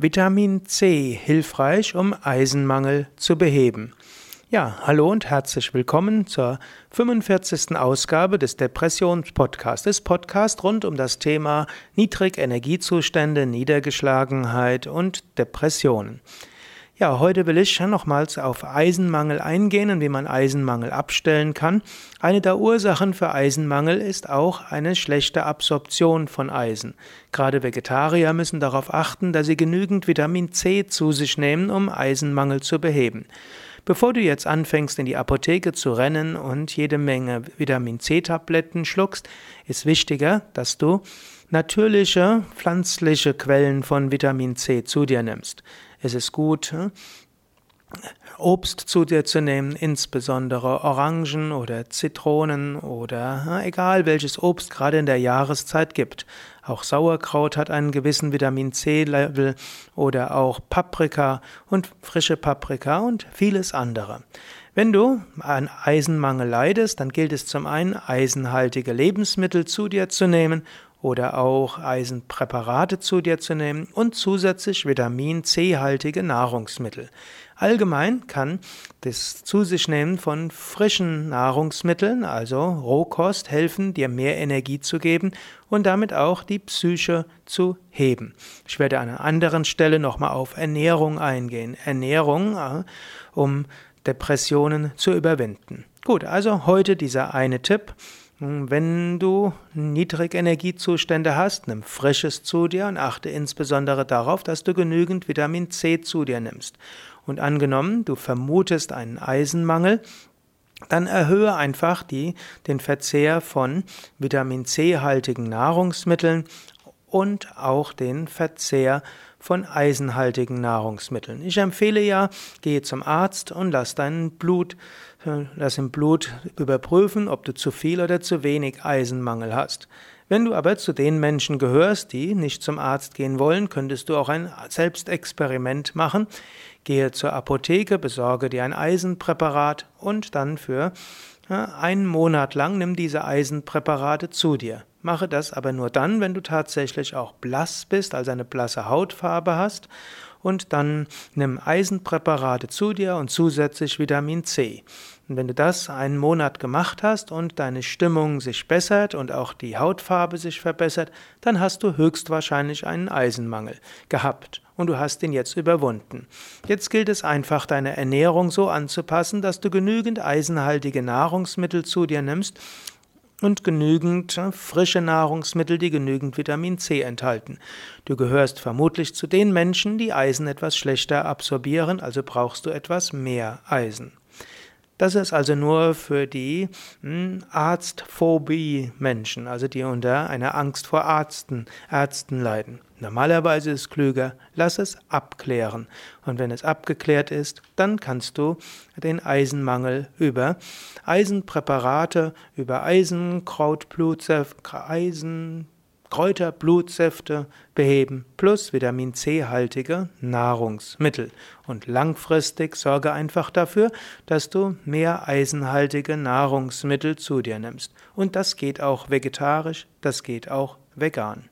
Vitamin C hilfreich, um Eisenmangel zu beheben. Ja, hallo und herzlich willkommen zur 45. Ausgabe des Depressions-Podcasts, des Podcast rund um das Thema Niedrigenergiezustände, Niedergeschlagenheit und Depressionen. Ja, heute will ich nochmals auf Eisenmangel eingehen und wie man Eisenmangel abstellen kann. Eine der Ursachen für Eisenmangel ist auch eine schlechte Absorption von Eisen. Gerade Vegetarier müssen darauf achten, dass sie genügend Vitamin C zu sich nehmen, um Eisenmangel zu beheben. Bevor du jetzt anfängst, in die Apotheke zu rennen und jede Menge Vitamin C-Tabletten schluckst, ist wichtiger, dass du natürliche, pflanzliche Quellen von Vitamin C zu dir nimmst. Es ist gut, hm, Obst zu dir zu nehmen, insbesondere Orangen oder Zitronen oder hm, egal welches Obst gerade in der Jahreszeit gibt. Auch Sauerkraut hat einen gewissen Vitamin C-Level oder auch Paprika und frische Paprika und vieles andere. Wenn du an Eisenmangel leidest, dann gilt es zum einen, eisenhaltige Lebensmittel zu dir zu nehmen oder auch Eisenpräparate zu dir zu nehmen und zusätzlich Vitamin C-haltige Nahrungsmittel. Allgemein kann das zu sich nehmen von frischen Nahrungsmitteln, also Rohkost, helfen, dir mehr Energie zu geben und damit auch die Psyche zu heben. Ich werde an einer anderen Stelle nochmal auf Ernährung eingehen. Ernährung, äh, um Depressionen zu überwinden. Gut, also heute dieser eine Tipp. Wenn du Niedrigenergiezustände hast, nimm Frisches zu dir und achte insbesondere darauf, dass du genügend Vitamin C zu dir nimmst. Und angenommen, du vermutest einen Eisenmangel, dann erhöhe einfach die, den Verzehr von Vitamin C-haltigen Nahrungsmitteln und auch den Verzehr von eisenhaltigen Nahrungsmitteln. Ich empfehle ja, gehe zum Arzt und lass dein Blut, äh, lass im Blut überprüfen, ob du zu viel oder zu wenig Eisenmangel hast. Wenn du aber zu den Menschen gehörst, die nicht zum Arzt gehen wollen, könntest du auch ein Selbstexperiment machen. Gehe zur Apotheke, besorge dir ein Eisenpräparat und dann für einen Monat lang nimm diese Eisenpräparate zu dir. Mache das aber nur dann, wenn du tatsächlich auch blass bist, also eine blasse Hautfarbe hast. Und dann nimm Eisenpräparate zu dir und zusätzlich Vitamin C. Und wenn du das einen Monat gemacht hast und deine Stimmung sich bessert und auch die Hautfarbe sich verbessert, dann hast du höchstwahrscheinlich einen Eisenmangel gehabt und du hast ihn jetzt überwunden. Jetzt gilt es einfach, deine Ernährung so anzupassen, dass du genügend eisenhaltige Nahrungsmittel zu dir nimmst und genügend frische Nahrungsmittel, die genügend Vitamin C enthalten. Du gehörst vermutlich zu den Menschen, die Eisen etwas schlechter absorbieren, also brauchst du etwas mehr Eisen. Das ist also nur für die hm, Arztphobie-Menschen, also die unter einer Angst vor Ärzten, Ärzten leiden. Normalerweise ist es klüger, lass es abklären. Und wenn es abgeklärt ist, dann kannst du den Eisenmangel über Eisenpräparate, über Eisenkrautblutsaft, Eisen Kräuterbblutsäfte beheben plus Vitamin C-haltige Nahrungsmittel. Und langfristig sorge einfach dafür, dass du mehr eisenhaltige Nahrungsmittel zu dir nimmst. Und das geht auch vegetarisch, das geht auch vegan.